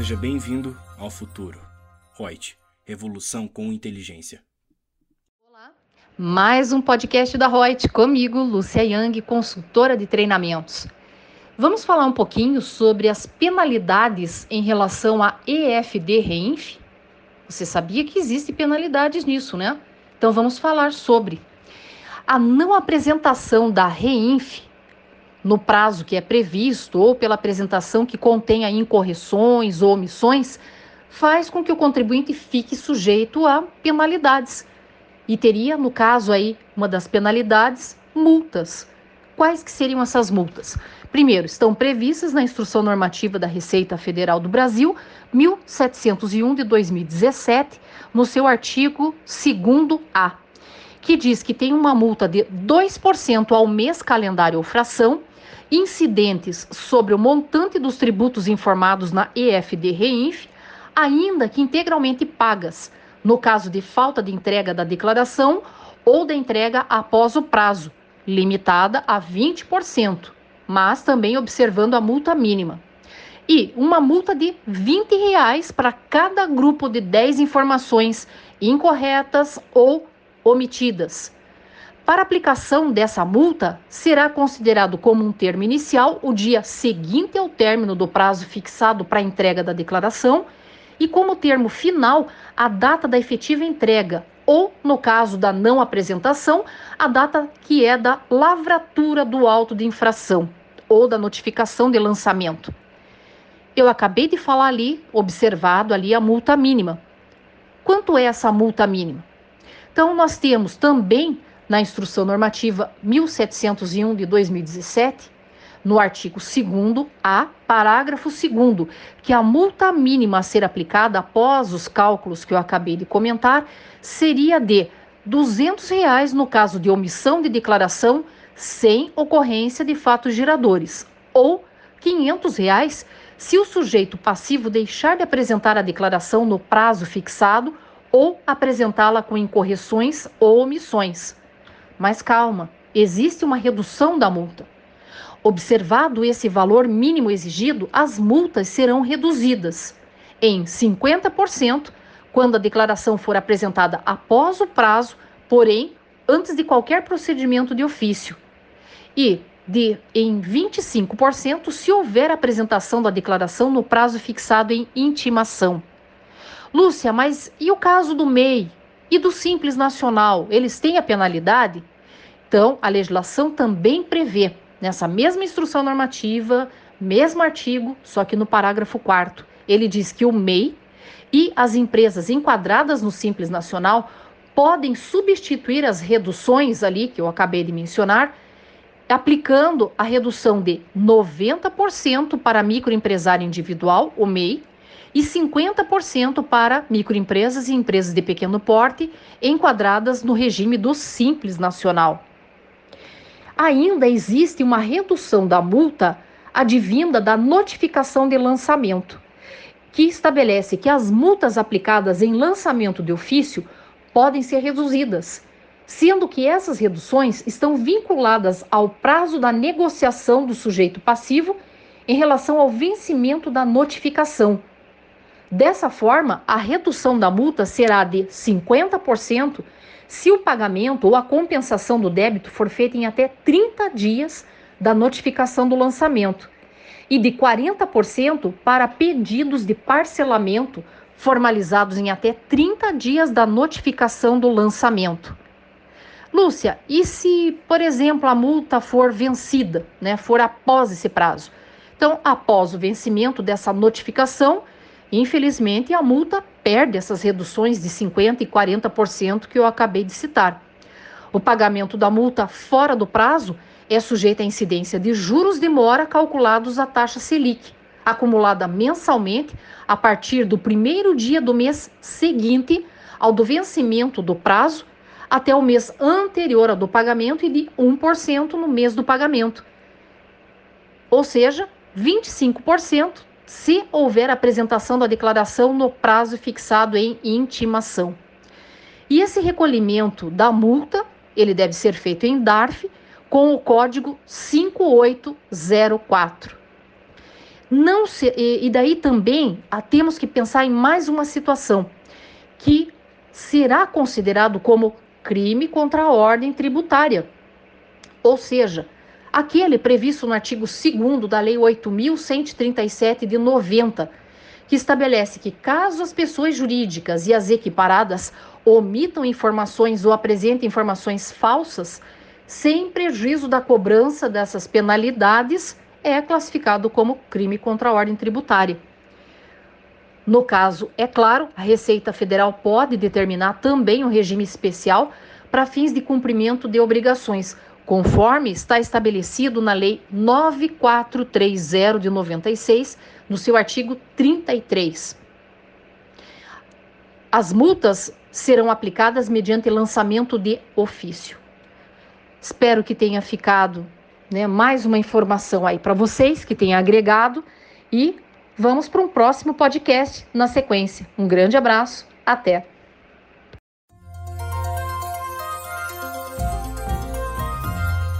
Seja bem-vindo ao futuro. Reut, revolução com inteligência. Olá, mais um podcast da Reut comigo, Lúcia Yang, consultora de treinamentos. Vamos falar um pouquinho sobre as penalidades em relação a EFD Reinf? Você sabia que existem penalidades nisso, né? Então vamos falar sobre a não apresentação da Reinf no prazo que é previsto ou pela apresentação que contenha incorreções ou omissões, faz com que o contribuinte fique sujeito a penalidades. E teria, no caso aí, uma das penalidades, multas. Quais que seriam essas multas? Primeiro, estão previstas na Instrução Normativa da Receita Federal do Brasil, 1701 de 2017, no seu artigo 2A, que diz que tem uma multa de 2% ao mês calendário ou fração incidentes sobre o montante dos tributos informados na EFD Reinf, ainda que integralmente pagas, no caso de falta de entrega da declaração ou da entrega após o prazo, limitada a 20%, mas também observando a multa mínima. E uma multa de 20 reais para cada grupo de 10 informações incorretas ou omitidas para aplicação dessa multa, será considerado como um termo inicial o dia seguinte ao término do prazo fixado para a entrega da declaração e como termo final a data da efetiva entrega, ou, no caso da não apresentação, a data que é da lavratura do auto de infração ou da notificação de lançamento. Eu acabei de falar ali, observado ali a multa mínima. Quanto é essa multa mínima? Então, nós temos também na Instrução Normativa 1701 de 2017, no artigo 2A, parágrafo 2, que a multa mínima a ser aplicada após os cálculos que eu acabei de comentar seria de 200 reais no caso de omissão de declaração sem ocorrência de fatos geradores, ou 500 reais se o sujeito passivo deixar de apresentar a declaração no prazo fixado ou apresentá-la com incorreções ou omissões. Mas calma, existe uma redução da multa. Observado esse valor mínimo exigido, as multas serão reduzidas em 50% quando a declaração for apresentada após o prazo, porém antes de qualquer procedimento de ofício, e de em 25% se houver apresentação da declaração no prazo fixado em intimação. Lúcia, mas e o caso do MEI e do Simples Nacional? Eles têm a penalidade? Então, a legislação também prevê, nessa mesma instrução normativa, mesmo artigo, só que no parágrafo 4 ele diz que o MEI e as empresas enquadradas no Simples Nacional podem substituir as reduções ali que eu acabei de mencionar, aplicando a redução de 90% para microempresário individual, o MEI, e 50% para microempresas e empresas de pequeno porte enquadradas no regime do Simples Nacional ainda existe uma redução da multa advinda da notificação de lançamento, que estabelece que as multas aplicadas em lançamento de ofício podem ser reduzidas, sendo que essas reduções estão vinculadas ao prazo da negociação do sujeito passivo em relação ao vencimento da notificação. Dessa forma, a redução da multa será de 50% se o pagamento ou a compensação do débito for feita em até 30 dias da notificação do lançamento e de 40% para pedidos de parcelamento formalizados em até 30 dias da notificação do lançamento. Lúcia, e se, por exemplo, a multa for vencida, né, for após esse prazo? Então, após o vencimento dessa notificação, Infelizmente, a multa perde essas reduções de 50% e 40% que eu acabei de citar. O pagamento da multa fora do prazo é sujeito à incidência de juros de mora calculados à taxa Selic, acumulada mensalmente a partir do primeiro dia do mês seguinte ao do vencimento do prazo até o mês anterior ao do pagamento e de 1% no mês do pagamento. Ou seja, 25% se houver apresentação da declaração no prazo fixado em intimação. E esse recolhimento da multa, ele deve ser feito em DARF com o código 5804. Não se, e, e daí também ah, temos que pensar em mais uma situação que será considerado como crime contra a ordem tributária. Ou seja, aquele previsto no artigo 2 da Lei 8.137 de 90, que estabelece que, caso as pessoas jurídicas e as equiparadas omitam informações ou apresentem informações falsas, sem prejuízo da cobrança dessas penalidades, é classificado como crime contra a ordem tributária. No caso, é claro, a Receita Federal pode determinar também um regime especial para fins de cumprimento de obrigações, conforme está estabelecido na Lei 9430 de 96, no seu artigo 33. As multas serão aplicadas mediante lançamento de ofício. Espero que tenha ficado né, mais uma informação aí para vocês, que tenha agregado e vamos para um próximo podcast na sequência. Um grande abraço, até!